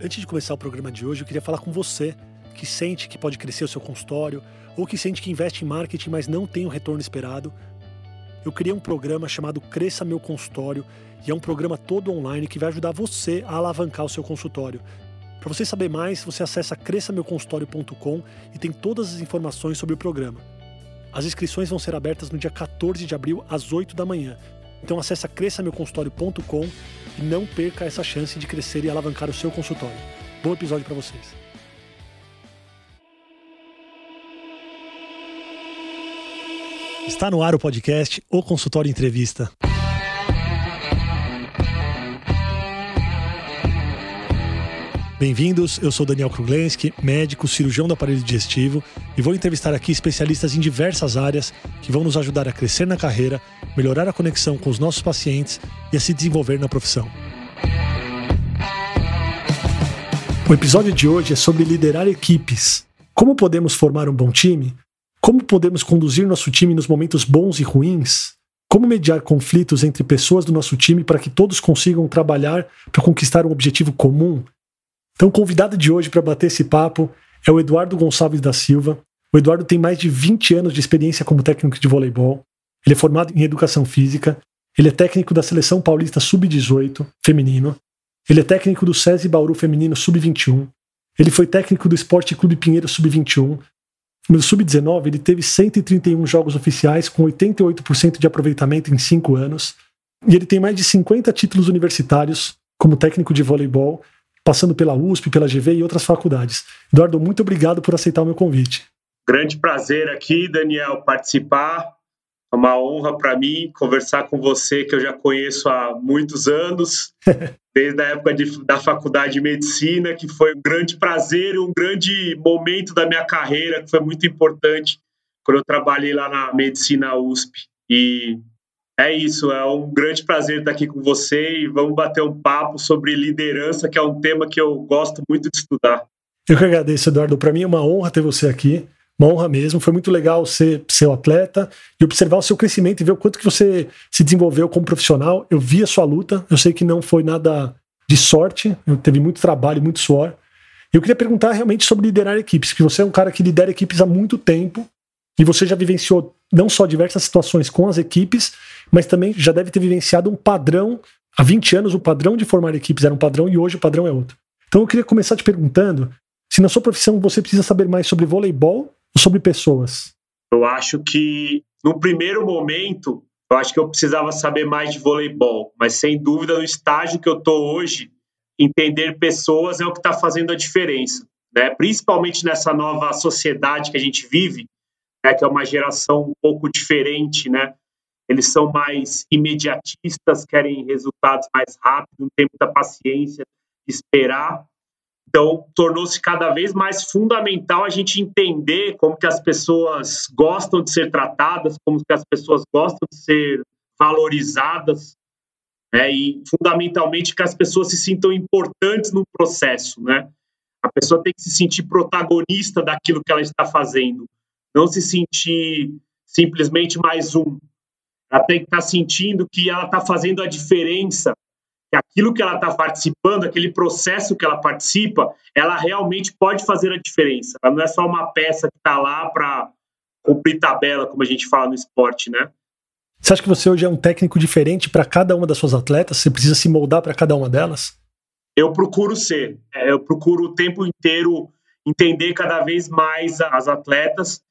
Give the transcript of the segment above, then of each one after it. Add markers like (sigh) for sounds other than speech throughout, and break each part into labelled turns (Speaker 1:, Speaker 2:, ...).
Speaker 1: Antes de começar o programa de hoje, eu queria falar com você que sente que pode crescer o seu consultório ou que sente que investe em marketing, mas não tem o retorno esperado. Eu criei um programa chamado Cresça Meu Consultório e é um programa todo online que vai ajudar você a alavancar o seu consultório. Para você saber mais, você acessa cresçameuconsultório.com e tem todas as informações sobre o programa. As inscrições vão ser abertas no dia 14 de abril às 8 da manhã. Então acessa cresçameuconsultório.com e não perca essa chance de crescer e alavancar o seu consultório. Bom episódio para vocês. Está no ar o podcast O Consultório Entrevista. Bem-vindos, eu sou Daniel Kruglenski, médico, cirurgião do aparelho digestivo e vou entrevistar aqui especialistas em diversas áreas que vão nos ajudar a crescer na carreira, melhorar a conexão com os nossos pacientes e a se desenvolver na profissão. O episódio de hoje é sobre liderar equipes. Como podemos formar um bom time? Como podemos conduzir nosso time nos momentos bons e ruins? Como mediar conflitos entre pessoas do nosso time para que todos consigam trabalhar para conquistar um objetivo comum? Então, o convidado de hoje para bater esse papo é o Eduardo Gonçalves da Silva. O Eduardo tem mais de 20 anos de experiência como técnico de voleibol. Ele é formado em educação física. Ele é técnico da Seleção Paulista Sub-18 feminino. Ele é técnico do SESI Bauru feminino Sub-21. Ele foi técnico do Esporte Clube Pinheiro Sub-21. No Sub-19, ele teve 131 jogos oficiais com 88% de aproveitamento em 5 anos. E ele tem mais de 50 títulos universitários como técnico de voleibol passando pela USP, pela GV e outras faculdades. Eduardo, muito obrigado por aceitar o meu convite.
Speaker 2: Grande prazer aqui, Daniel, participar. É uma honra para mim conversar com você, que eu já conheço há muitos anos, (laughs) desde a época de, da faculdade de medicina, que foi um grande prazer, um grande momento da minha carreira, que foi muito importante quando eu trabalhei lá na medicina USP. E é isso, é um grande prazer estar aqui com você e vamos bater um papo sobre liderança, que é um tema que eu gosto muito de estudar.
Speaker 1: Eu que agradeço, Eduardo. Para mim é uma honra ter você aqui, uma honra mesmo. Foi muito legal ser seu atleta e observar o seu crescimento e ver o quanto que você se desenvolveu como profissional. Eu vi a sua luta, eu sei que não foi nada de sorte, teve muito trabalho, muito suor. Eu queria perguntar realmente sobre liderar equipes, porque você é um cara que lidera equipes há muito tempo e você já vivenciou não só diversas situações com as equipes, mas também já deve ter vivenciado um padrão. Há 20 anos, o padrão de formar equipes era um padrão e hoje o padrão é outro. Então eu queria começar te perguntando se na sua profissão você precisa saber mais sobre voleibol ou sobre pessoas.
Speaker 2: Eu acho que no primeiro momento, eu acho que eu precisava saber mais de voleibol, mas sem dúvida no estágio que eu estou hoje, entender pessoas é o que está fazendo a diferença, né? Principalmente nessa nova sociedade que a gente vive, né? Que é uma geração um pouco diferente, né? eles são mais imediatistas, querem resultados mais rápidos, não tem muita paciência de esperar. Então, tornou-se cada vez mais fundamental a gente entender como que as pessoas gostam de ser tratadas, como que as pessoas gostam de ser valorizadas, né? e fundamentalmente que as pessoas se sintam importantes no processo, né? A pessoa tem que se sentir protagonista daquilo que ela está fazendo, não se sentir simplesmente mais um, ela tem que estar tá sentindo que ela está fazendo a diferença, que aquilo que ela está participando, aquele processo que ela participa, ela realmente pode fazer a diferença. Ela não é só uma peça que está lá para cumprir tabela, como a gente fala no esporte, né?
Speaker 1: Você acha que você hoje é um técnico diferente para cada uma das suas atletas? Você precisa se moldar para cada uma delas?
Speaker 2: Eu procuro ser. É, eu procuro o tempo inteiro entender cada vez mais as atletas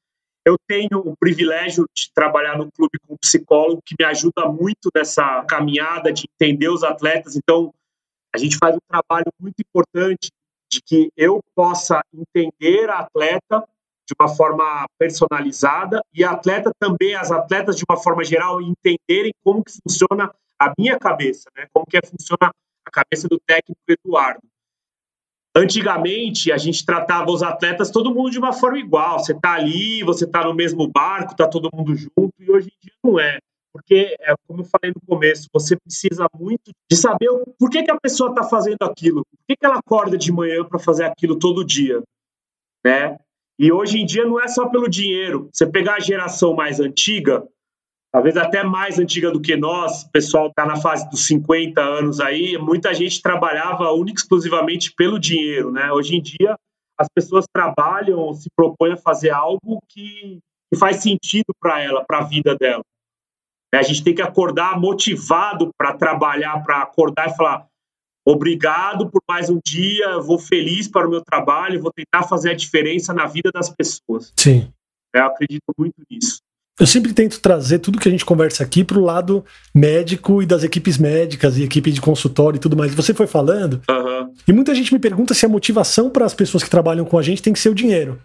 Speaker 2: eu tenho o privilégio de trabalhar no clube com um psicólogo que me ajuda muito nessa caminhada de entender os atletas. Então, a gente faz um trabalho muito importante de que eu possa entender a atleta de uma forma personalizada e a atleta também, as atletas de uma forma geral, entenderem como que funciona a minha cabeça, né? Como que funciona a cabeça do técnico Eduardo. Antigamente, a gente tratava os atletas todo mundo de uma forma igual. Você está ali, você está no mesmo barco, está todo mundo junto, e hoje em dia não é. Porque, é, como eu falei no começo, você precisa muito de saber por que, que a pessoa está fazendo aquilo, por que, que ela acorda de manhã para fazer aquilo todo dia. Né? E hoje em dia não é só pelo dinheiro. Você pegar a geração mais antiga, talvez até mais antiga do que nós, o pessoal está na fase dos 50 anos aí, muita gente trabalhava única exclusivamente pelo dinheiro, né? Hoje em dia, as pessoas trabalham, se propõem a fazer algo que, que faz sentido para ela, para a vida dela. Né? A gente tem que acordar motivado para trabalhar, para acordar e falar: obrigado por mais um dia, vou feliz para o meu trabalho, vou tentar fazer a diferença na vida das pessoas.
Speaker 1: Sim.
Speaker 2: Eu acredito muito nisso.
Speaker 1: Eu sempre tento trazer tudo que a gente conversa aqui para o lado médico e das equipes médicas e equipe de consultório e tudo mais. Você foi falando,
Speaker 2: uhum.
Speaker 1: e muita gente me pergunta se a motivação para as pessoas que trabalham com a gente tem que ser o dinheiro.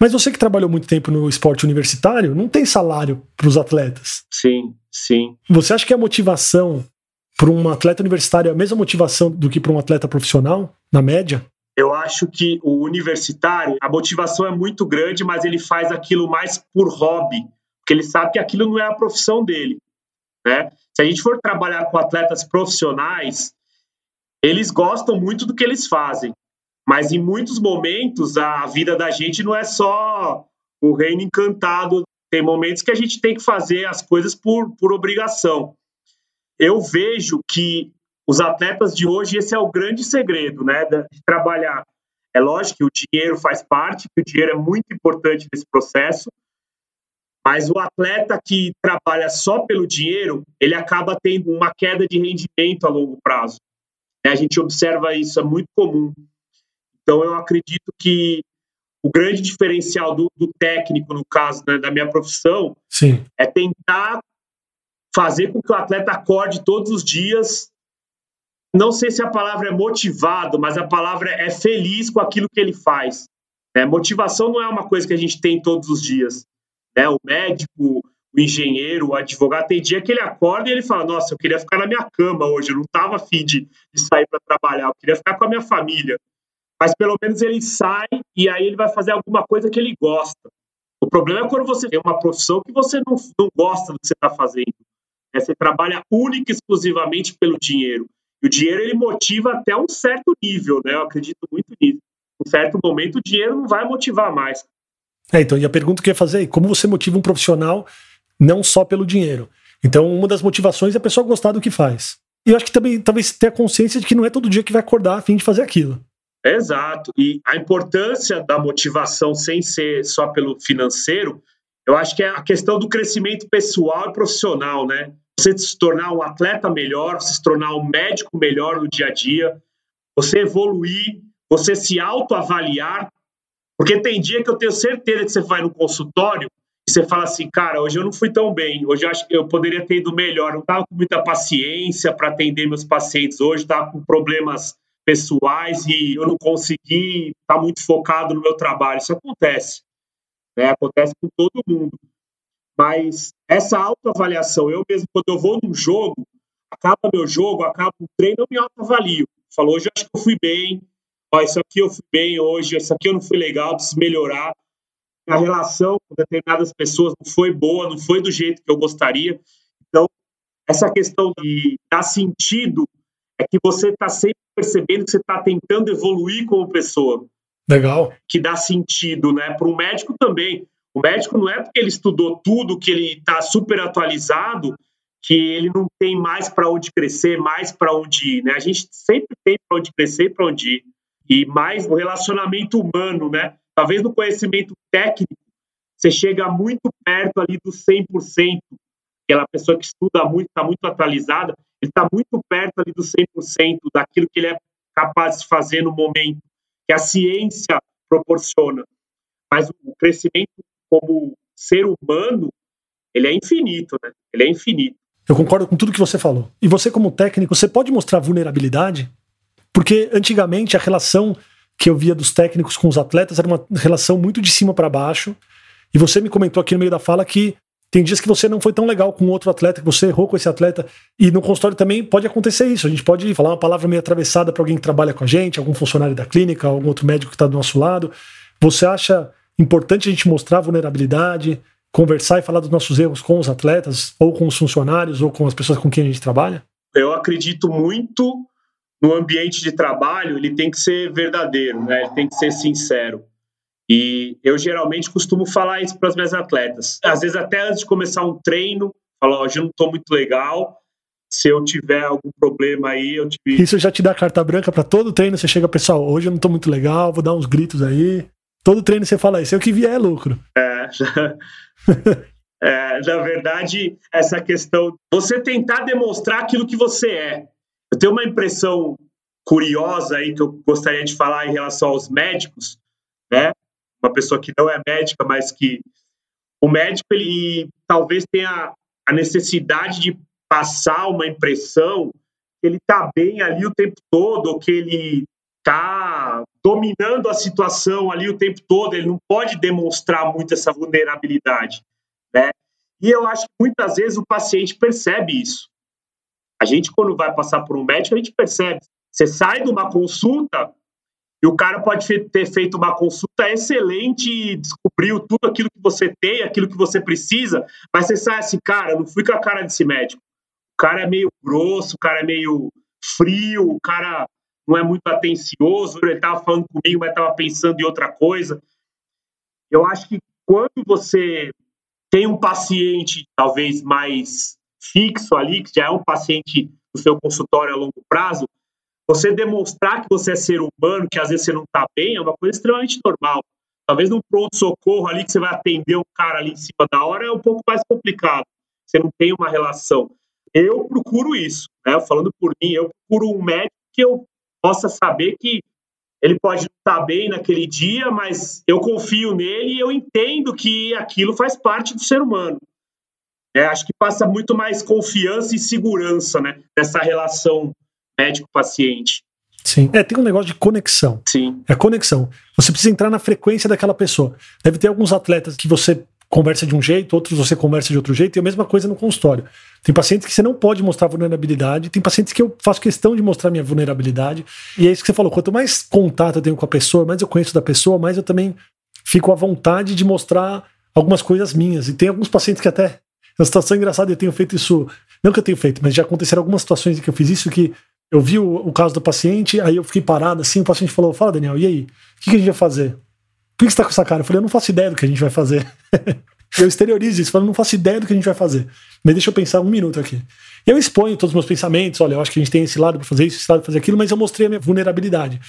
Speaker 1: Mas você que trabalhou muito tempo no esporte universitário, não tem salário para os atletas.
Speaker 2: Sim, sim.
Speaker 1: Você acha que a motivação para um atleta universitário é a mesma motivação do que para um atleta profissional, na média?
Speaker 2: Eu acho que o universitário, a motivação é muito grande, mas ele faz aquilo mais por hobby, porque ele sabe que aquilo não é a profissão dele. Né? Se a gente for trabalhar com atletas profissionais, eles gostam muito do que eles fazem, mas em muitos momentos a vida da gente não é só o reino encantado. Tem momentos que a gente tem que fazer as coisas por, por obrigação. Eu vejo que os atletas de hoje, esse é o grande segredo, né, de trabalhar. É lógico que o dinheiro faz parte, que o dinheiro é muito importante nesse processo, mas o atleta que trabalha só pelo dinheiro, ele acaba tendo uma queda de rendimento a longo prazo. A gente observa isso, é muito comum. Então, eu acredito que o grande diferencial do, do técnico, no caso né, da minha profissão,
Speaker 1: Sim.
Speaker 2: é tentar fazer com que o atleta acorde todos os dias. Não sei se a palavra é motivado, mas a palavra é feliz com aquilo que ele faz. É, motivação não é uma coisa que a gente tem todos os dias. Né? O médico, o engenheiro, o advogado, tem dia que ele acorda e ele fala: Nossa, eu queria ficar na minha cama hoje, eu não estava afim de, de sair para trabalhar, eu queria ficar com a minha família. Mas pelo menos ele sai e aí ele vai fazer alguma coisa que ele gosta. O problema é quando você tem uma profissão que você não, não gosta do que você está fazendo. Né? Você trabalha única e exclusivamente pelo dinheiro. E o dinheiro ele motiva até um certo nível, né? Eu acredito muito nisso. Em um certo momento o dinheiro não vai motivar mais.
Speaker 1: É, então, e a pergunta que eu ia fazer é como você motiva um profissional não só pelo dinheiro? Então, uma das motivações é a pessoa gostar do que faz. E eu acho que também talvez ter a consciência de que não é todo dia que vai acordar a fim de fazer aquilo.
Speaker 2: Exato. E a importância da motivação sem ser só pelo financeiro, eu acho que é a questão do crescimento pessoal e profissional, né? Você se tornar um atleta melhor, você se tornar um médico melhor no dia a dia, você evoluir, você se autoavaliar. Porque tem dia que eu tenho certeza que você vai no consultório e você fala assim, cara, hoje eu não fui tão bem, hoje eu acho que eu poderia ter ido melhor, não estava com muita paciência para atender meus pacientes hoje, estava com problemas pessoais e eu não consegui estar tá muito focado no meu trabalho. Isso acontece, né? Acontece com todo mundo. Mas essa autoavaliação, eu mesmo, quando eu vou num jogo, acaba meu jogo, acaba o treino, eu me autoavalio. Falou, hoje eu acho que eu fui bem, ó, isso aqui eu fui bem hoje, isso aqui eu não fui legal, preciso melhorar. A relação com determinadas pessoas não foi boa, não foi do jeito que eu gostaria. Então, essa questão de dar sentido é que você está sempre percebendo que você está tentando evoluir como pessoa.
Speaker 1: Legal.
Speaker 2: Que dá sentido, né? Para o médico também. O médico não é porque ele estudou tudo, que ele está super atualizado, que ele não tem mais para onde crescer, mais para onde ir, né? A gente sempre tem para onde crescer e para onde ir. E mais no relacionamento humano, né? Talvez no conhecimento técnico, você chega muito perto ali do 100%. Aquela pessoa que estuda muito, está muito atualizada, ele está muito perto ali do 100% daquilo que ele é capaz de fazer no momento, que a ciência proporciona. Mas o crescimento como ser humano, ele é infinito, né? Ele é infinito.
Speaker 1: Eu concordo com tudo que você falou. E você, como técnico, você pode mostrar vulnerabilidade? Porque antigamente a relação que eu via dos técnicos com os atletas era uma relação muito de cima para baixo. E você me comentou aqui no meio da fala que tem dias que você não foi tão legal com outro atleta, que você errou com esse atleta. E no consultório também pode acontecer isso. A gente pode falar uma palavra meio atravessada para alguém que trabalha com a gente, algum funcionário da clínica, algum outro médico que está do nosso lado. Você acha importante a gente mostrar vulnerabilidade, conversar e falar dos nossos erros com os atletas, ou com os funcionários, ou com as pessoas com quem a gente trabalha?
Speaker 2: Eu acredito muito no ambiente de trabalho, ele tem que ser verdadeiro, né? ele tem que ser sincero. E eu geralmente costumo falar isso para as minhas atletas. Às vezes, até antes de começar um treino, Fala, hoje eu não estou muito legal. Se eu tiver algum problema aí, eu tive.
Speaker 1: Isso já te dá carta branca para todo treino. Você chega, pessoal, hoje eu não estou muito legal, vou dar uns gritos aí. Todo treino você fala isso, é o que vier é lucro.
Speaker 2: É, (laughs) é, na verdade, essa questão, você tentar demonstrar aquilo que você é. Eu tenho uma impressão curiosa aí que eu gostaria de falar em relação aos médicos, né? Uma pessoa que não é médica, mas que o médico ele talvez tenha a necessidade de passar uma impressão que ele está bem ali o tempo todo, que ele está dominando a situação ali o tempo todo, ele não pode demonstrar muito essa vulnerabilidade, né? E eu acho que muitas vezes o paciente percebe isso. A gente, quando vai passar por um médico, a gente percebe. Você sai de uma consulta e o cara pode ter feito uma consulta excelente, descobriu tudo aquilo que você tem, aquilo que você precisa, mas você sai assim, cara, não fui com a cara desse médico. O cara é meio grosso, o cara é meio frio, o cara não é muito atencioso, ele estava falando comigo, mas estava pensando em outra coisa. Eu acho que quando você tem um paciente talvez mais fixo ali, que já é um paciente do seu consultório a longo prazo, você demonstrar que você é ser humano, que às vezes você não está bem, é uma coisa extremamente normal. Talvez num pronto-socorro ali que você vai atender um cara ali em cima da hora é um pouco mais complicado. Você não tem uma relação. Eu procuro isso, né? Falando por mim, eu procuro um médico que eu possa saber que ele pode estar bem naquele dia, mas eu confio nele e eu entendo que aquilo faz parte do ser humano. É, acho que passa muito mais confiança e segurança né, nessa relação médico-paciente.
Speaker 1: Sim. É, tem um negócio de conexão.
Speaker 2: Sim.
Speaker 1: É conexão. Você precisa entrar na frequência daquela pessoa. Deve ter alguns atletas que você conversa de um jeito, outros você conversa de outro jeito, e a mesma coisa no consultório. Tem pacientes que você não pode mostrar vulnerabilidade, tem pacientes que eu faço questão de mostrar minha vulnerabilidade, e é isso que você falou, quanto mais contato eu tenho com a pessoa, mais eu conheço da pessoa, mais eu também fico à vontade de mostrar algumas coisas minhas. E tem alguns pacientes que até, uma situação engraçada, eu tenho feito isso, não que eu tenho feito, mas já aconteceram algumas situações em que eu fiz isso que eu vi o, o caso do paciente, aí eu fiquei parado assim, o paciente falou, fala Daniel, e aí, o que, que a gente vai fazer? Por que você tá com essa cara? Eu falei, eu não faço ideia do que a gente vai fazer. (laughs) eu exteriorizo isso, falando, não faço ideia do que a gente vai fazer. Mas deixa eu pensar um minuto aqui. Eu exponho todos os meus pensamentos, olha, eu acho que a gente tem esse lado para fazer isso, esse lado para fazer aquilo, mas eu mostrei a minha vulnerabilidade.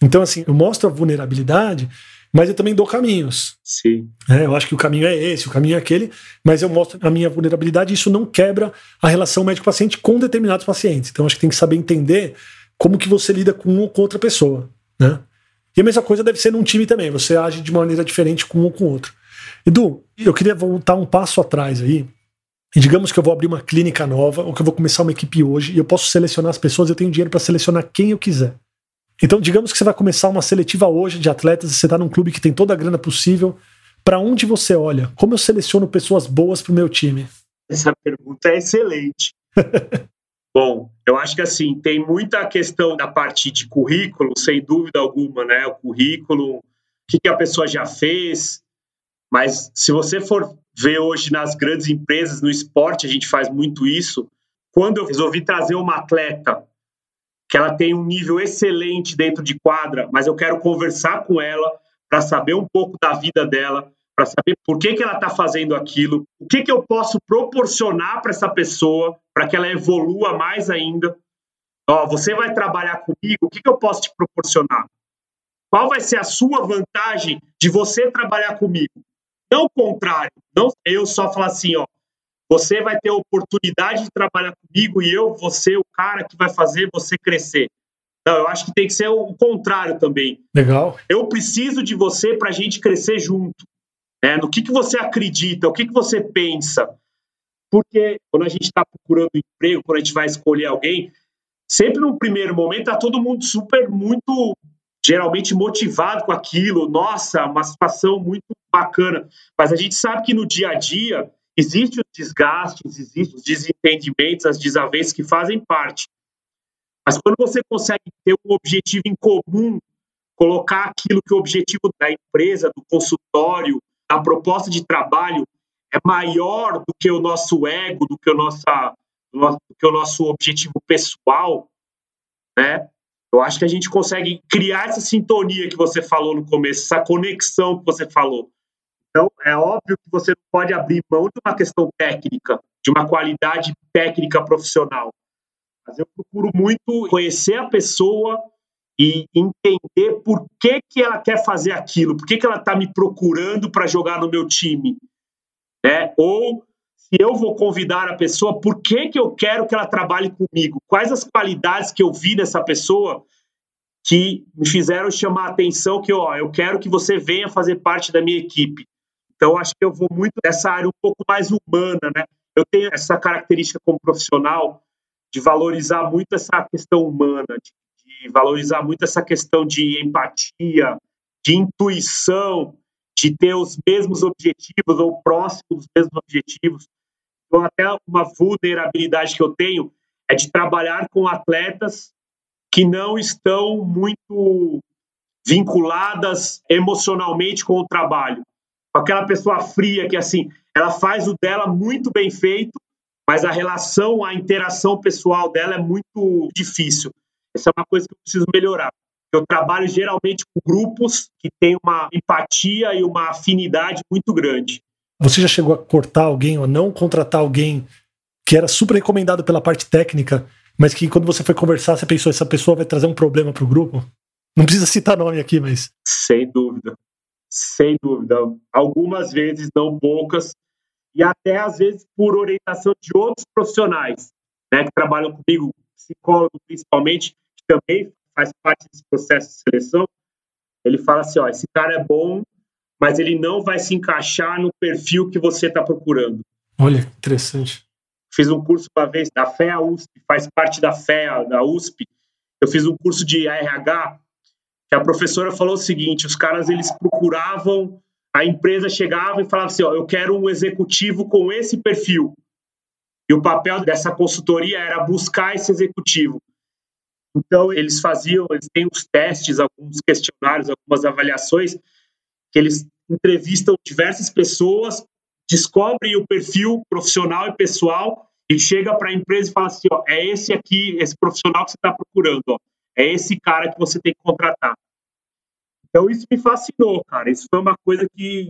Speaker 1: Então, assim, eu mostro a vulnerabilidade, mas eu também dou caminhos.
Speaker 2: Sim.
Speaker 1: É, eu acho que o caminho é esse, o caminho é aquele, mas eu mostro a minha vulnerabilidade e isso não quebra a relação médico-paciente com determinados pacientes. Então, acho que tem que saber entender como que você lida com uma ou com outra pessoa, né? E a mesma coisa deve ser num time também, você age de maneira diferente com um ou com o outro. Edu, eu queria voltar um passo atrás aí. E digamos que eu vou abrir uma clínica nova, ou que eu vou começar uma equipe hoje, e eu posso selecionar as pessoas, eu tenho dinheiro para selecionar quem eu quiser. Então, digamos que você vai começar uma seletiva hoje de atletas, e você está num clube que tem toda a grana possível. Para onde você olha? Como eu seleciono pessoas boas para o meu time?
Speaker 2: Essa pergunta é excelente. (laughs) Bom, eu acho que assim, tem muita questão da parte de currículo, sem dúvida alguma, né? O currículo, o que, que a pessoa já fez. Mas se você for ver hoje nas grandes empresas, no esporte, a gente faz muito isso. Quando eu resolvi trazer uma atleta que ela tem um nível excelente dentro de quadra, mas eu quero conversar com ela para saber um pouco da vida dela, para saber por que, que ela está fazendo aquilo, o que, que eu posso proporcionar para essa pessoa para que ela evolua mais ainda. Ó, você vai trabalhar comigo, o que, que eu posso te proporcionar? Qual vai ser a sua vantagem de você trabalhar comigo? Não o contrário, não eu só falar assim, ó, você vai ter a oportunidade de trabalhar comigo e eu vou ser o cara que vai fazer você crescer. Não, eu acho que tem que ser o contrário também.
Speaker 1: Legal.
Speaker 2: Eu preciso de você para a gente crescer junto. Né? No que, que você acredita, o que, que você pensa. Porque quando a gente está procurando emprego, quando a gente vai escolher alguém, sempre no primeiro momento está todo mundo super, muito, geralmente motivado com aquilo. Nossa, uma situação muito bacana. Mas a gente sabe que no dia a dia existem os desgastes, existem os desentendimentos, as desavenças que fazem parte. Mas quando você consegue ter um objetivo em comum, colocar aquilo que o objetivo da empresa, do consultório, a proposta de trabalho é maior do que o nosso ego, do que o, do que o nosso objetivo pessoal, né? Eu acho que a gente consegue criar essa sintonia que você falou no começo, essa conexão que você falou. Então, é óbvio que você não pode abrir mão de uma questão técnica, de uma qualidade técnica profissional. Mas eu procuro muito conhecer a pessoa e entender por que, que ela quer fazer aquilo, por que, que ela está me procurando para jogar no meu time. Né? Ou se eu vou convidar a pessoa, por que, que eu quero que ela trabalhe comigo? Quais as qualidades que eu vi nessa pessoa que me fizeram chamar a atenção que, ó, eu quero que você venha fazer parte da minha equipe. Então, acho que eu vou muito nessa área um pouco mais humana, né? Eu tenho essa característica como profissional de valorizar muito essa questão humana, de, de valorizar muito essa questão de empatia, de intuição, de ter os mesmos objetivos ou próximos dos mesmos objetivos. Então, até uma vulnerabilidade que eu tenho é de trabalhar com atletas que não estão muito vinculadas emocionalmente com o trabalho. Aquela pessoa fria que, assim, ela faz o dela muito bem feito, mas a relação, a interação pessoal dela é muito difícil. Essa é uma coisa que eu preciso melhorar. Eu trabalho geralmente com grupos que têm uma empatia e uma afinidade muito grande.
Speaker 1: Você já chegou a cortar alguém ou não contratar alguém que era super recomendado pela parte técnica, mas que quando você foi conversar, você pensou essa pessoa vai trazer um problema para o grupo? Não precisa citar nome aqui, mas.
Speaker 2: Sem dúvida. Sem dúvida. Algumas vezes, não poucas, e até às vezes por orientação de outros profissionais né, que trabalham comigo, psicólogo principalmente, que também faz parte desse processo de seleção. Ele fala assim: ó, esse cara é bom, mas ele não vai se encaixar no perfil que você está procurando.
Speaker 1: Olha, interessante.
Speaker 2: Fiz um curso uma vez da FEA USP, faz parte da FEA, da USP. Eu fiz um curso de ARH, que a professora falou o seguinte: os caras eles procuravam a empresa chegava e falava assim: ó, eu quero um executivo com esse perfil. E o papel dessa consultoria era buscar esse executivo. Então, eles faziam, eles têm uns testes, alguns questionários, algumas avaliações, que eles entrevistam diversas pessoas, descobrem o perfil profissional e pessoal e chega para a empresa e fala assim: ó, é esse aqui, esse profissional que você está procurando, ó, é esse cara que você tem que contratar. Então isso me fascinou, cara. Isso foi uma coisa que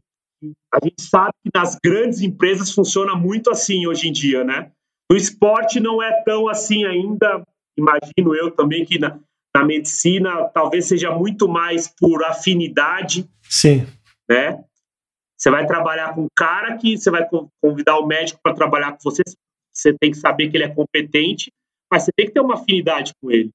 Speaker 2: a gente sabe que nas grandes empresas funciona muito assim hoje em dia, né? No esporte não é tão assim ainda. Imagino eu também que na, na medicina talvez seja muito mais por afinidade.
Speaker 1: Sim.
Speaker 2: Né? Você vai trabalhar com um cara que você vai convidar o médico para trabalhar com você. Você tem que saber que ele é competente, mas você tem que ter uma afinidade com ele.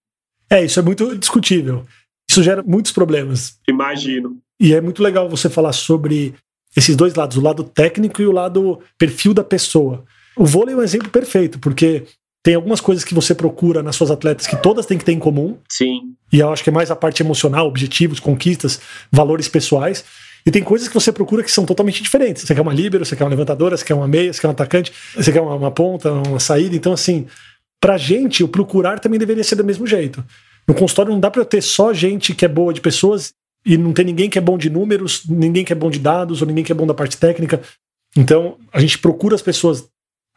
Speaker 1: É, isso é muito discutível. Isso gera muitos problemas.
Speaker 2: Imagino.
Speaker 1: E é muito legal você falar sobre esses dois lados, o lado técnico e o lado perfil da pessoa. O vôlei é um exemplo perfeito, porque tem algumas coisas que você procura nas suas atletas que todas têm que ter em comum.
Speaker 2: Sim.
Speaker 1: E eu acho que é mais a parte emocional, objetivos, conquistas, valores pessoais. E tem coisas que você procura que são totalmente diferentes. Você quer uma líbero, você quer uma levantadora, você quer uma meia, você quer um atacante, você quer uma, uma ponta, uma saída. Então, assim, pra gente, o procurar também deveria ser do mesmo jeito. No consultório não dá para eu ter só gente que é boa de pessoas e não ter ninguém que é bom de números, ninguém que é bom de dados ou ninguém que é bom da parte técnica. Então, a gente procura as pessoas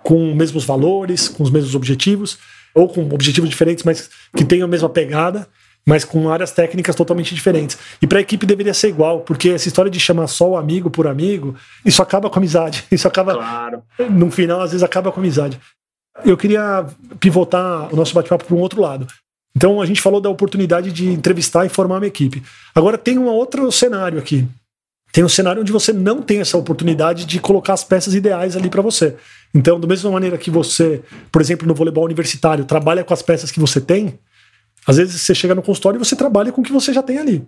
Speaker 1: com os mesmos valores, com os mesmos objetivos, ou com objetivos diferentes, mas que tenham a mesma pegada, mas com áreas técnicas totalmente diferentes. E para a equipe deveria ser igual, porque essa história de chamar só o amigo por amigo, isso acaba com a amizade. (laughs) Isso acaba.
Speaker 2: Claro.
Speaker 1: No final, às vezes, acaba com a amizade. Eu queria pivotar o nosso bate-papo para um outro lado. Então a gente falou da oportunidade de entrevistar e formar uma equipe. Agora tem um outro cenário aqui. Tem um cenário onde você não tem essa oportunidade de colocar as peças ideais ali para você. Então, da mesma maneira que você, por exemplo, no voleibol universitário, trabalha com as peças que você tem, às vezes você chega no consultório e você trabalha com o que você já tem ali.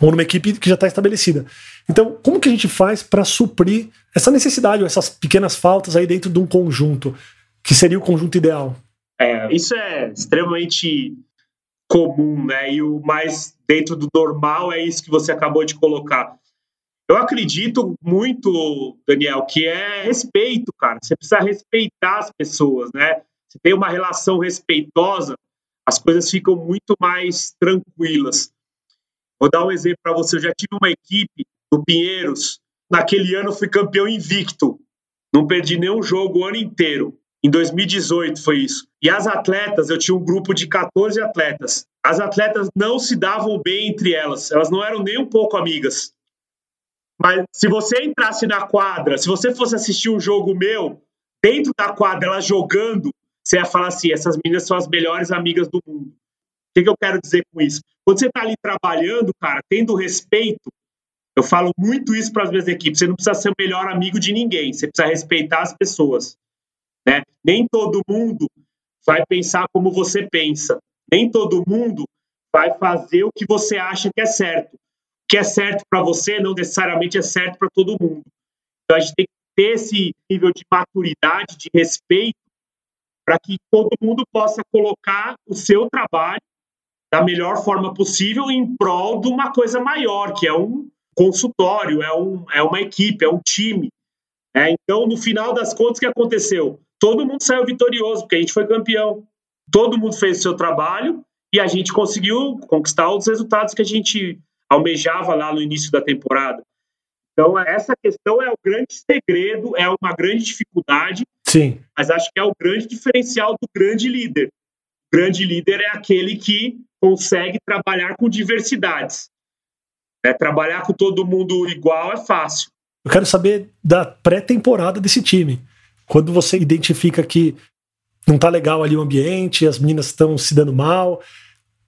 Speaker 1: Ou numa equipe que já está estabelecida. Então, como que a gente faz para suprir essa necessidade, ou essas pequenas faltas aí dentro de um conjunto, que seria o conjunto ideal?
Speaker 2: É, isso é extremamente comum, né? E o mais dentro do normal é isso que você acabou de colocar. Eu acredito muito, Daniel, que é respeito, cara. Você precisa respeitar as pessoas, né? Se tem uma relação respeitosa, as coisas ficam muito mais tranquilas. Vou dar um exemplo para você. Eu já tive uma equipe do Pinheiros. Naquele ano fui campeão invicto. Não perdi nenhum jogo o ano inteiro. Em 2018 foi isso. E as atletas, eu tinha um grupo de 14 atletas. As atletas não se davam bem entre elas, elas não eram nem um pouco amigas. Mas se você entrasse na quadra, se você fosse assistir um jogo meu, dentro da quadra, ela jogando, você ia falar assim: essas meninas são as melhores amigas do mundo. O que, que eu quero dizer com isso? Quando você está ali trabalhando, cara, tendo respeito, eu falo muito isso para as minhas equipes. Você não precisa ser o melhor amigo de ninguém, você precisa respeitar as pessoas. Né? Nem todo mundo vai pensar como você pensa. Nem todo mundo vai fazer o que você acha que é certo. O que é certo para você não necessariamente é certo para todo mundo. Então a gente tem que ter esse nível de maturidade, de respeito, para que todo mundo possa colocar o seu trabalho da melhor forma possível em prol de uma coisa maior, que é um consultório, é, um, é uma equipe, é um time. É, então, no final das contas, o que aconteceu? Todo mundo saiu vitorioso, porque a gente foi campeão. Todo mundo fez o seu trabalho e a gente conseguiu conquistar os resultados que a gente almejava lá no início da temporada. Então, essa questão é o grande segredo, é uma grande dificuldade,
Speaker 1: Sim.
Speaker 2: mas acho que é o grande diferencial do grande líder. O grande líder é aquele que consegue trabalhar com diversidades. É, trabalhar com todo mundo igual é fácil.
Speaker 1: Eu quero saber da pré-temporada desse time. Quando você identifica que não tá legal ali o ambiente, as meninas estão se dando mal,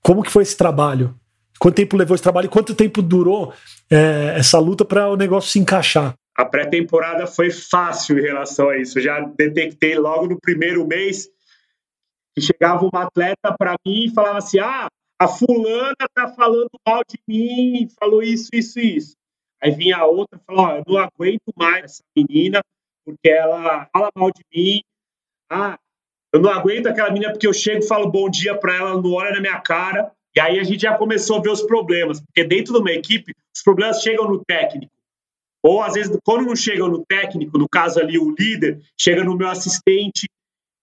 Speaker 1: como que foi esse trabalho? Quanto tempo levou esse trabalho e quanto tempo durou é, essa luta para o negócio se encaixar?
Speaker 2: A pré-temporada foi fácil em relação a isso. Eu já detectei logo no primeiro mês que chegava uma atleta para mim e falava assim: ah, a fulana tá falando mal de mim, falou isso, isso, isso. Aí vinha outra e falou: ó, eu não aguento mais essa menina porque ela fala mal de mim. Ah, eu não aguento aquela menina porque eu chego falo bom dia para ela, ela não olha na minha cara. E aí a gente já começou a ver os problemas, porque dentro de uma equipe, os problemas chegam no técnico. Ou às vezes, quando não chegam no técnico, no caso ali o líder, chega no meu assistente,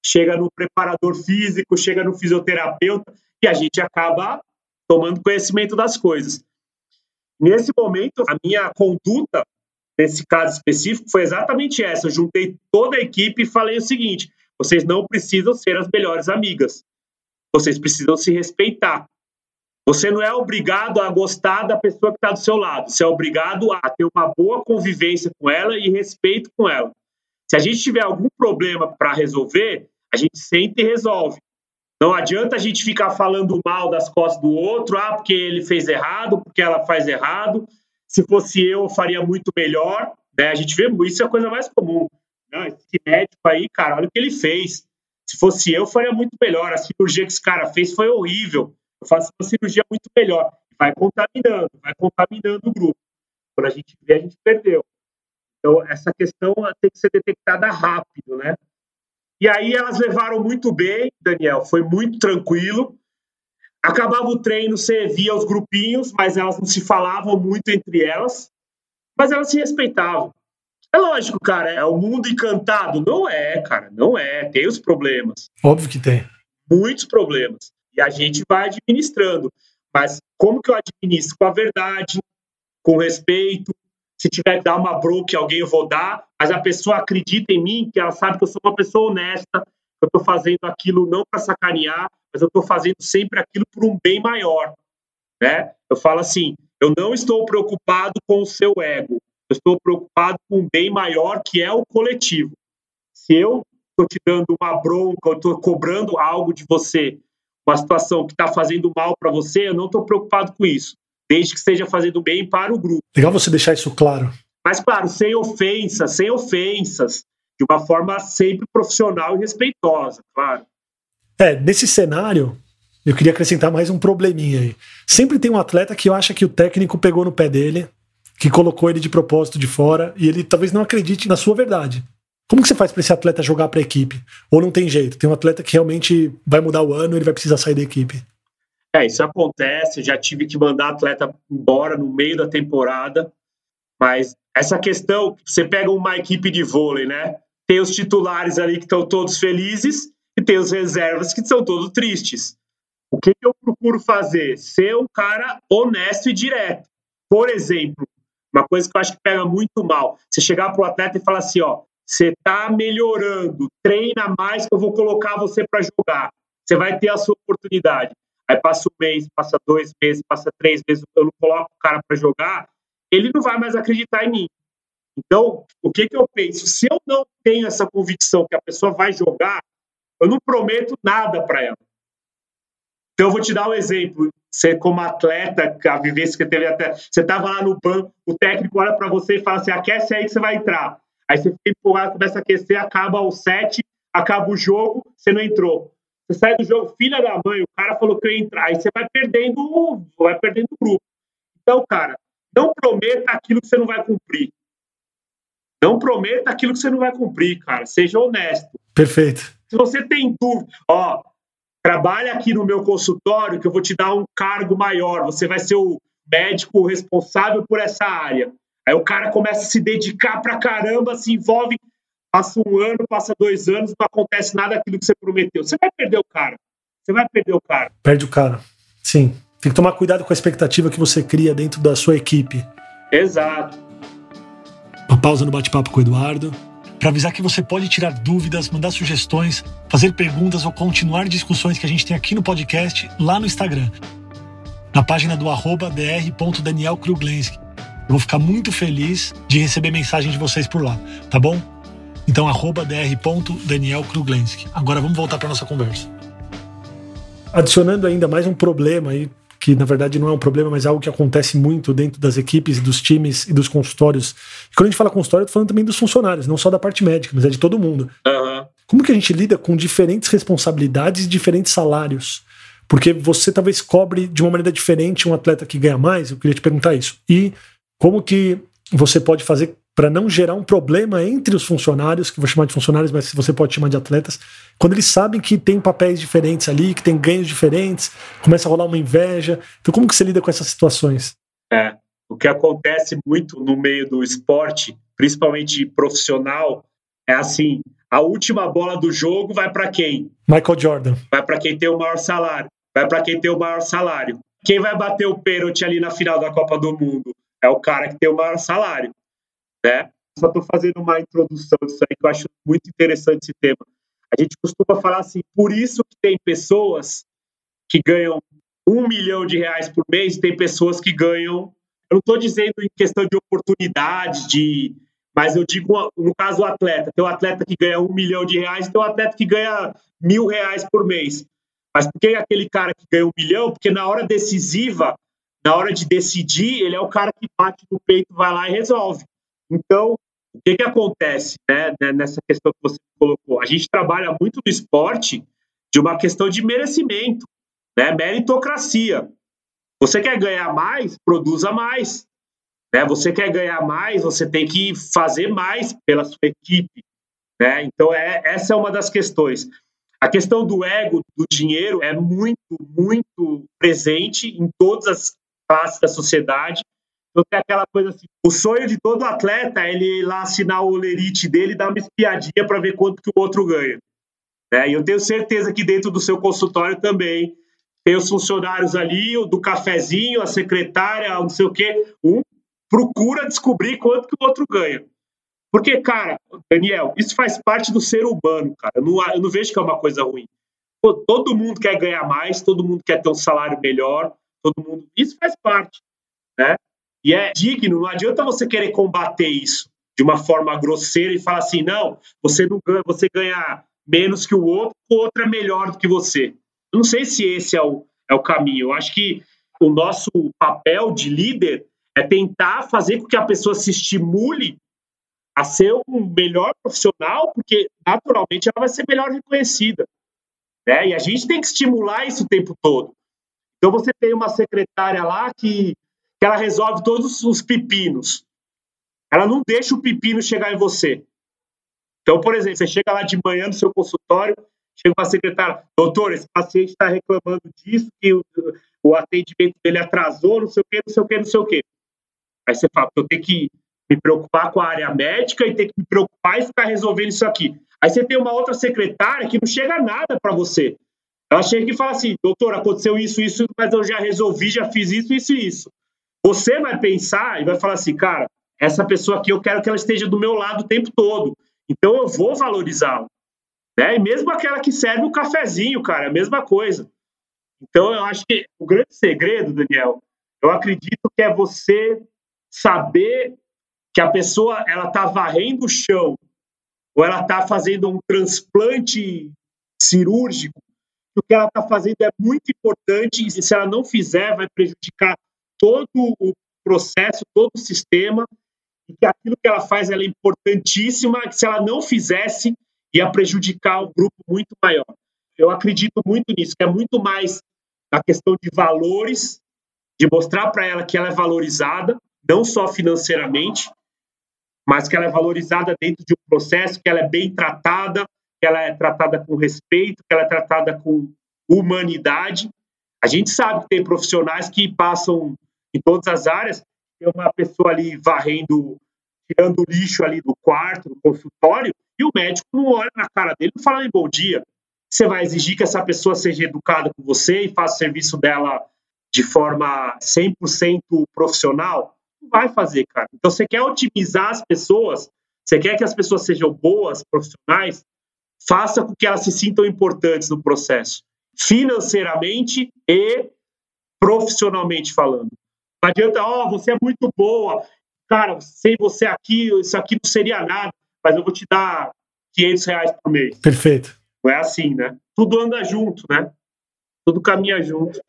Speaker 2: chega no preparador físico, chega no fisioterapeuta, e a gente acaba tomando conhecimento das coisas. Nesse momento, a minha conduta, nesse caso específico, foi exatamente essa. Eu juntei toda a equipe e falei o seguinte: vocês não precisam ser as melhores amigas. Vocês precisam se respeitar. Você não é obrigado a gostar da pessoa que está do seu lado. Você é obrigado a ter uma boa convivência com ela e respeito com ela. Se a gente tiver algum problema para resolver, a gente senta e resolve. Não adianta a gente ficar falando mal das costas do outro, ah, porque ele fez errado, porque ela faz errado. Se fosse eu, eu faria muito melhor. Né? A gente vê isso é a coisa mais comum. Não, esse médico aí, cara, olha o que ele fez. Se fosse eu, faria muito melhor. A cirurgia que esse cara fez foi horrível eu faço uma cirurgia muito melhor. Vai contaminando, vai contaminando o grupo. Quando a gente vê, a gente perdeu. Então, essa questão tem que ser detectada rápido, né? E aí elas levaram muito bem, Daniel, foi muito tranquilo. Acabava o treino, você via os grupinhos, mas elas não se falavam muito entre elas, mas elas se respeitavam. É lógico, cara, é o mundo encantado. Não é, cara, não é. Tem os problemas.
Speaker 1: Óbvio que tem.
Speaker 2: Muitos problemas. E a gente vai administrando. Mas como que eu administro? Com a verdade, com respeito. Se tiver que dar uma bronca alguém, eu vou dar. Mas a pessoa acredita em mim, que ela sabe que eu sou uma pessoa honesta, eu estou fazendo aquilo não para sacanear, mas eu estou fazendo sempre aquilo por um bem maior. Né? Eu falo assim: eu não estou preocupado com o seu ego, eu estou preocupado com um bem maior que é o coletivo. Se eu estou te dando uma bronca, eu estou cobrando algo de você uma situação que está fazendo mal para você, eu não estou preocupado com isso, desde que esteja fazendo bem para o grupo.
Speaker 1: Legal você deixar isso claro.
Speaker 2: Mas, claro, sem ofensas, sem ofensas, de uma forma sempre profissional e respeitosa, claro.
Speaker 1: É, nesse cenário, eu queria acrescentar mais um probleminha aí. Sempre tem um atleta que acha que o técnico pegou no pé dele, que colocou ele de propósito de fora, e ele talvez não acredite na sua verdade. Como que você faz para esse atleta jogar para a equipe? Ou não tem jeito? Tem um atleta que realmente vai mudar o ano, ele vai precisar sair da equipe.
Speaker 2: É, isso acontece. Já tive que mandar atleta embora no meio da temporada. Mas essa questão, você pega uma equipe de vôlei, né? Tem os titulares ali que estão todos felizes e tem os reservas que são todos tristes. O que, eu procuro fazer? Ser um cara honesto e direto. Por exemplo, uma coisa que eu acho que pega muito mal. Você chegar para o atleta e falar assim: ó, você está melhorando, treina mais que eu vou colocar você para jogar. Você vai ter a sua oportunidade. Aí passa um mês, passa dois meses, passa três meses, eu não coloco o cara para jogar, ele não vai mais acreditar em mim. Então, o que, que eu penso? Se eu não tenho essa convicção que a pessoa vai jogar, eu não prometo nada para ela. Então, eu vou te dar um exemplo. Você, como atleta, a vivência que teve até. Você estava lá no banco, o técnico olha para você e fala assim: aquece aí que você vai entrar. Aí você fica empurrado, começa a aquecer, acaba o set, acaba o jogo, você não entrou. Você sai do jogo, filha da mãe, o cara falou que eu ia entrar. Aí você vai perdendo, vai perdendo o grupo. Então, cara, não prometa aquilo que você não vai cumprir. Não prometa aquilo que você não vai cumprir, cara. Seja honesto.
Speaker 1: Perfeito.
Speaker 2: Se você tem dúvida, ó, trabalha aqui no meu consultório que eu vou te dar um cargo maior. Você vai ser o médico responsável por essa área. Aí o cara começa a se dedicar pra caramba, se envolve, passa um ano, passa dois anos, não acontece nada daquilo que você prometeu. Você vai perder o cara. Você vai perder o cara.
Speaker 1: Perde o cara. Sim. Tem que tomar cuidado com a expectativa que você cria dentro da sua equipe.
Speaker 2: Exato.
Speaker 1: Uma pausa no bate-papo com o Eduardo. Para avisar que você pode tirar dúvidas, mandar sugestões, fazer perguntas ou continuar discussões que a gente tem aqui no podcast lá no Instagram. Na página do dr.danielkruglenski. Eu vou ficar muito feliz de receber mensagem de vocês por lá, tá bom? Então, dr.danielkruglenski. Agora vamos voltar para nossa conversa. Adicionando ainda mais um problema aí, que na verdade não é um problema, mas é algo que acontece muito dentro das equipes, dos times e dos consultórios. E quando a gente fala consultório, eu tô falando também dos funcionários, não só da parte médica, mas é de todo mundo.
Speaker 2: Uhum.
Speaker 1: Como que a gente lida com diferentes responsabilidades e diferentes salários? Porque você talvez cobre de uma maneira diferente um atleta que ganha mais, eu queria te perguntar isso. E como que você pode fazer para não gerar um problema entre os funcionários, que vou chamar de funcionários, mas você pode chamar de atletas, quando eles sabem que tem papéis diferentes ali, que tem ganhos diferentes, começa a rolar uma inveja. Então, como que você lida com essas situações?
Speaker 2: É, o que acontece muito no meio do esporte, principalmente profissional, é assim: a última bola do jogo vai para quem?
Speaker 1: Michael Jordan.
Speaker 2: Vai para quem tem o maior salário. Vai para quem tem o maior salário. Quem vai bater o pênalti ali na final da Copa do Mundo? É o cara que tem o maior salário né? Só estou fazendo uma introdução disso aí que eu acho muito interessante esse tema. A gente costuma falar assim, por isso que tem pessoas que ganham um milhão de reais por mês, tem pessoas que ganham. Eu não estou dizendo em questão de oportunidade, de, mas eu digo no caso do atleta. Tem um atleta que ganha um milhão de reais, tem um atleta que ganha mil reais por mês. Mas por que é aquele cara que ganha um milhão? Porque na hora decisiva, na hora de decidir, ele é o cara que bate no peito, vai lá e resolve. Então, o que, que acontece né, né, nessa questão que você colocou? A gente trabalha muito no esporte de uma questão de merecimento, né, meritocracia. Você quer ganhar mais, produza mais. Né? Você quer ganhar mais, você tem que fazer mais pela sua equipe. Né? Então, é, essa é uma das questões. A questão do ego, do dinheiro, é muito, muito presente em todas as classes da sociedade. Então tem aquela coisa assim, o sonho de todo atleta é ele lá assinar o lerite dele dar uma espiadinha para ver quanto que o outro ganha. Né? E eu tenho certeza que dentro do seu consultório também tem os funcionários ali, o do cafezinho, a secretária, não sei o quê. Um procura descobrir quanto que o outro ganha. Porque, cara, Daniel, isso faz parte do ser humano, cara. Eu não, eu não vejo que é uma coisa ruim. Pô, todo mundo quer ganhar mais, todo mundo quer ter um salário melhor, todo mundo. Isso faz parte, né? E é digno, não adianta você querer combater isso de uma forma grosseira e falar assim, não, você não ganha, você ganha menos que o outro, o outro é melhor do que você. Eu não sei se esse é o, é o caminho. Eu acho que o nosso papel de líder é tentar fazer com que a pessoa se estimule a ser um melhor profissional, porque naturalmente ela vai ser melhor reconhecida. Né? E a gente tem que estimular isso o tempo todo. Então você tem uma secretária lá que que ela resolve todos os pepinos. Ela não deixa o pepino chegar em você. Então, por exemplo, você chega lá de manhã no seu consultório, chega uma secretária, doutor, esse paciente está reclamando disso, que o, o, atendimento dele atrasou, não sei o quê, não sei o quê, não sei o quê. Aí você fala, eu tenho que me preocupar com a área médica e ter que me preocupar e ficar resolvendo isso aqui. Aí você tem uma outra secretária que não chega nada para você. Ela chega e fala assim, doutor, aconteceu isso, isso, mas eu já resolvi, já fiz isso, isso e isso. Você vai pensar e vai falar assim, cara, essa pessoa aqui eu quero que ela esteja do meu lado o tempo todo. Então eu vou valorizá-la. Né? E mesmo aquela que serve o cafezinho, cara, é a mesma coisa. Então eu acho que o grande segredo, Daniel, eu acredito que é você saber que a pessoa ela está varrendo o chão ou ela está fazendo um transplante cirúrgico, o que ela está fazendo é muito importante e se ela não fizer vai prejudicar todo o processo, todo o sistema e que aquilo que ela faz ela é importantíssima, que se ela não fizesse ia prejudicar um grupo muito maior. Eu acredito muito nisso, que é muito mais a questão de valores, de mostrar para ela que ela é valorizada, não só financeiramente, mas que ela é valorizada dentro de um processo, que ela é bem tratada, que ela é tratada com respeito, que ela é tratada com humanidade. A gente sabe que tem profissionais que passam em todas as áreas, tem uma pessoa ali varrendo, tirando o lixo ali do quarto, do consultório, e o médico não olha na cara dele e fala bom dia. Você vai exigir que essa pessoa seja educada com você e faça o serviço dela de forma 100% profissional? Não vai fazer, cara. Então, você quer otimizar as pessoas, você quer que as pessoas sejam boas, profissionais, faça com que elas se sintam importantes no processo, financeiramente e profissionalmente falando. Não adianta, ó, oh, você é muito boa, cara, sem você aqui, isso aqui não seria nada, mas eu vou te dar 500 reais por mês.
Speaker 1: Perfeito.
Speaker 2: Não é assim, né? Tudo anda junto, né? Tudo caminha junto.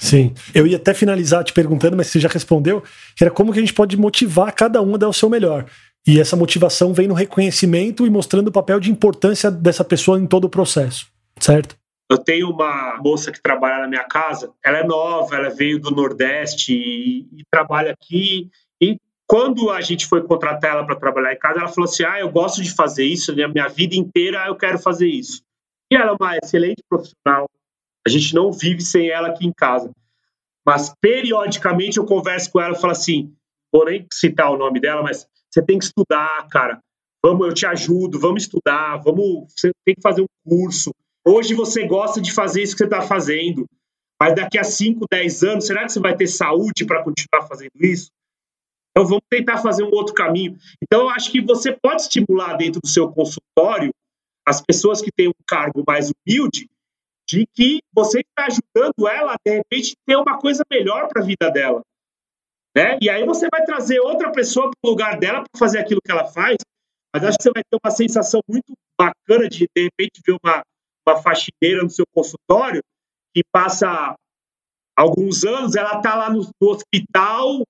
Speaker 1: Sim. Eu ia até finalizar te perguntando, mas você já respondeu, que era como que a gente pode motivar cada um a dar o seu melhor. E essa motivação vem no reconhecimento e mostrando o papel de importância dessa pessoa em todo o processo, certo?
Speaker 2: Eu tenho uma moça que trabalha na minha casa, ela é nova, ela veio do Nordeste e, e trabalha aqui. E quando a gente foi contratar ela para trabalhar em casa, ela falou assim: Ah, eu gosto de fazer isso, né? minha vida inteira eu quero fazer isso. E ela é uma excelente profissional. A gente não vive sem ela aqui em casa. Mas periodicamente eu converso com ela e falo assim: vou nem citar o nome dela, mas você tem que estudar, cara. Vamos, eu te ajudo, vamos estudar, vamos, você tem que fazer um curso. Hoje você gosta de fazer isso que você está fazendo, mas daqui a 5, 10 anos, será que você vai ter saúde para continuar fazendo isso? Então vamos tentar fazer um outro caminho. Então eu acho que você pode estimular dentro do seu consultório as pessoas que têm um cargo mais humilde de que você está ajudando ela de repente ter uma coisa melhor para a vida dela. Né? E aí você vai trazer outra pessoa para o lugar dela para fazer aquilo que ela faz, mas acho que você vai ter uma sensação muito bacana de de repente ver uma, uma faxineira no seu consultório que passa alguns anos, ela está lá no, no hospital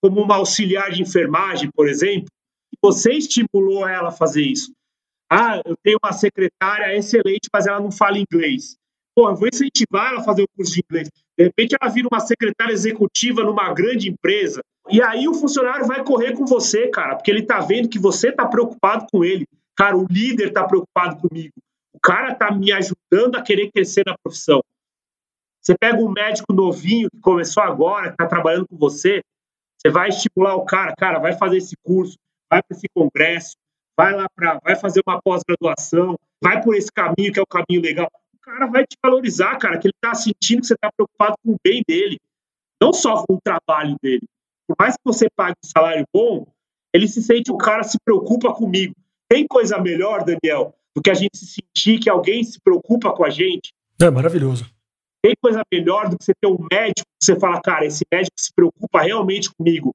Speaker 2: como uma auxiliar de enfermagem, por exemplo, você estimulou ela a fazer isso. Ah, eu tenho uma secretária excelente, mas ela não fala inglês. Pô, eu vou incentivar ela a fazer o curso de inglês. De repente ela vira uma secretária executiva numa grande empresa. E aí o funcionário vai correr com você, cara, porque ele tá vendo que você tá preocupado com ele. Cara, o líder tá preocupado comigo. O cara tá me ajudando a querer crescer na profissão. Você pega um médico novinho que começou agora, que tá trabalhando com você, você vai estimular o cara, cara, vai fazer esse curso, vai para esse congresso, vai lá para, vai fazer uma pós-graduação, vai por esse caminho que é o caminho legal. O cara vai te valorizar, cara, que ele está sentindo que você está preocupado com o bem dele, não só com o trabalho dele. Por mais que você pague um salário bom, ele se sente, o cara se preocupa comigo. Tem coisa melhor, Daniel, do que a gente se sentir que alguém se preocupa com a gente?
Speaker 1: É maravilhoso.
Speaker 2: Tem coisa melhor do que você ter um médico que você fala, cara, esse médico se preocupa realmente comigo.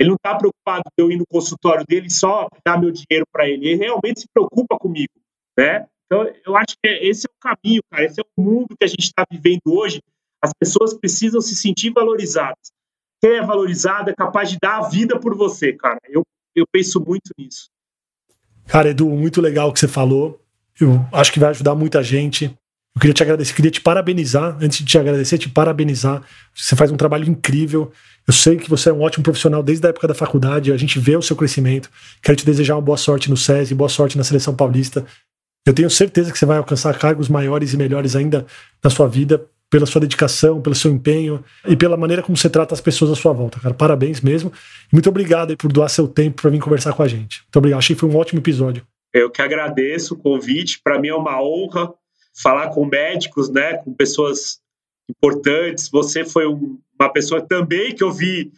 Speaker 2: Ele não está preocupado de eu ir no consultório dele só dar meu dinheiro para ele. Ele realmente se preocupa comigo, né? Então, eu acho que esse é o caminho, cara. Esse é o mundo que a gente está vivendo hoje. As pessoas precisam se sentir valorizadas. Quem é valorizado é capaz de dar a vida por você, cara. Eu, eu penso muito nisso.
Speaker 1: Cara, Edu, muito legal o que você falou. Eu acho que vai ajudar muita gente. Eu queria te agradecer, queria te parabenizar. Antes de te agradecer, te parabenizar. Você faz um trabalho incrível. Eu sei que você é um ótimo profissional desde a época da faculdade. A gente vê o seu crescimento. Quero te desejar uma boa sorte no SESI, boa sorte na seleção paulista. Eu tenho certeza que você vai alcançar cargos maiores e melhores ainda na sua vida, pela sua dedicação, pelo seu empenho e pela maneira como você trata as pessoas à sua volta, cara. Parabéns mesmo. Muito obrigado por doar seu tempo para vir conversar com a gente. Muito obrigado. Achei que foi um ótimo episódio.
Speaker 2: Eu que agradeço o convite. Para mim é uma honra falar com médicos, né, com pessoas importantes. Você foi um, uma pessoa também que eu vi.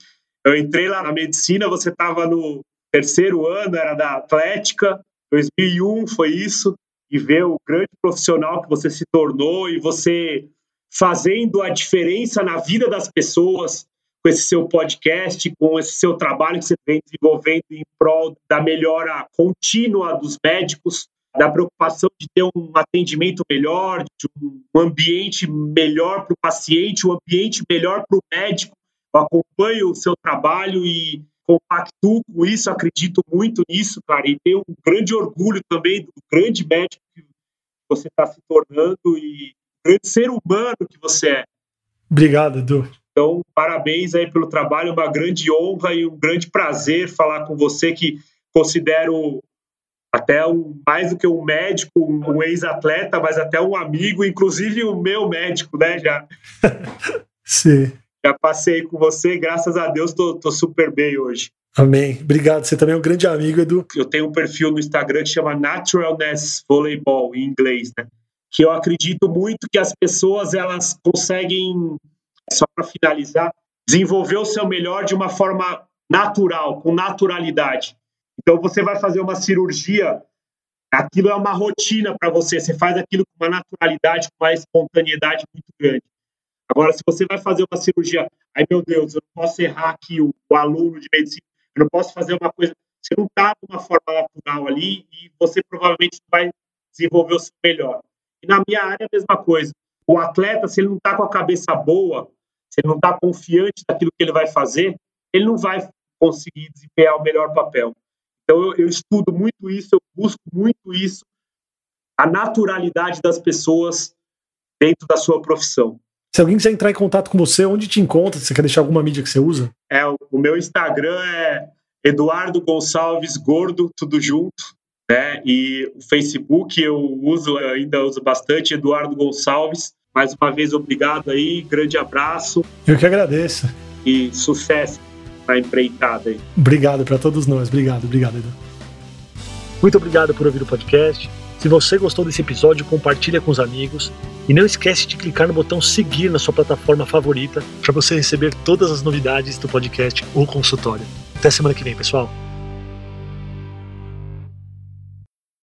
Speaker 2: Eu entrei lá na medicina, você estava no terceiro ano, era da Atlética, 2001 foi isso, e ver o grande profissional que você se tornou e você fazendo a diferença na vida das pessoas, com esse seu podcast, com esse seu trabalho que você vem desenvolvendo em prol da melhora contínua dos médicos, da preocupação de ter um atendimento melhor, de um ambiente melhor para o paciente, um ambiente melhor para o médico. Eu acompanho o seu trabalho e compactuo com isso, acredito muito nisso, cara, e tenho um grande orgulho também do grande médico que você está se tornando e grande ser humano que você é.
Speaker 1: Obrigado, Edu.
Speaker 2: Então, parabéns aí pelo trabalho, uma grande honra e um grande prazer falar com você que considero até um, mais do que um médico, um ex-atleta, mas até um amigo, inclusive o meu médico, né? Já, (laughs)
Speaker 1: Sim.
Speaker 2: já passei com você, graças a Deus tô, tô super bem hoje.
Speaker 1: Amém. Obrigado. Você também é um grande amigo, Edu.
Speaker 2: Eu tenho um perfil no Instagram que chama Naturalness Volleyball, em inglês, né? Que eu acredito muito que as pessoas elas conseguem só para finalizar, desenvolver o seu melhor de uma forma natural, com naturalidade. Então você vai fazer uma cirurgia, aquilo é uma rotina para você, você faz aquilo com uma naturalidade, com uma espontaneidade muito grande. Agora, se você vai fazer uma cirurgia, ai meu Deus, eu não posso errar aqui o, o aluno de medicina, eu não posso fazer uma coisa, você não está de uma forma natural ali e você provavelmente vai desenvolver o seu melhor. E na minha área, a mesma coisa. O atleta, se ele não está com a cabeça boa, se ele não está confiante daquilo que ele vai fazer, ele não vai conseguir desempenhar o melhor papel. Então, eu, eu estudo muito isso, eu busco muito isso, a naturalidade das pessoas dentro da sua profissão.
Speaker 1: Se alguém quiser entrar em contato com você, onde te encontra? Você quer deixar alguma mídia que você usa?
Speaker 2: É, o, o meu Instagram é Eduardo Gonçalves Gordo, tudo junto. Né? E o Facebook eu uso, ainda uso bastante, Eduardo Gonçalves. Mais uma vez, obrigado aí, grande abraço.
Speaker 1: Eu que agradeço.
Speaker 2: E sucesso na empreitada aí.
Speaker 1: Obrigado para todos nós. Obrigado, obrigado, Edu. Muito obrigado por ouvir o podcast. Se você gostou desse episódio, compartilha com os amigos. E não esquece de clicar no botão seguir na sua plataforma favorita para você receber todas as novidades do podcast ou consultório. Até semana que vem, pessoal.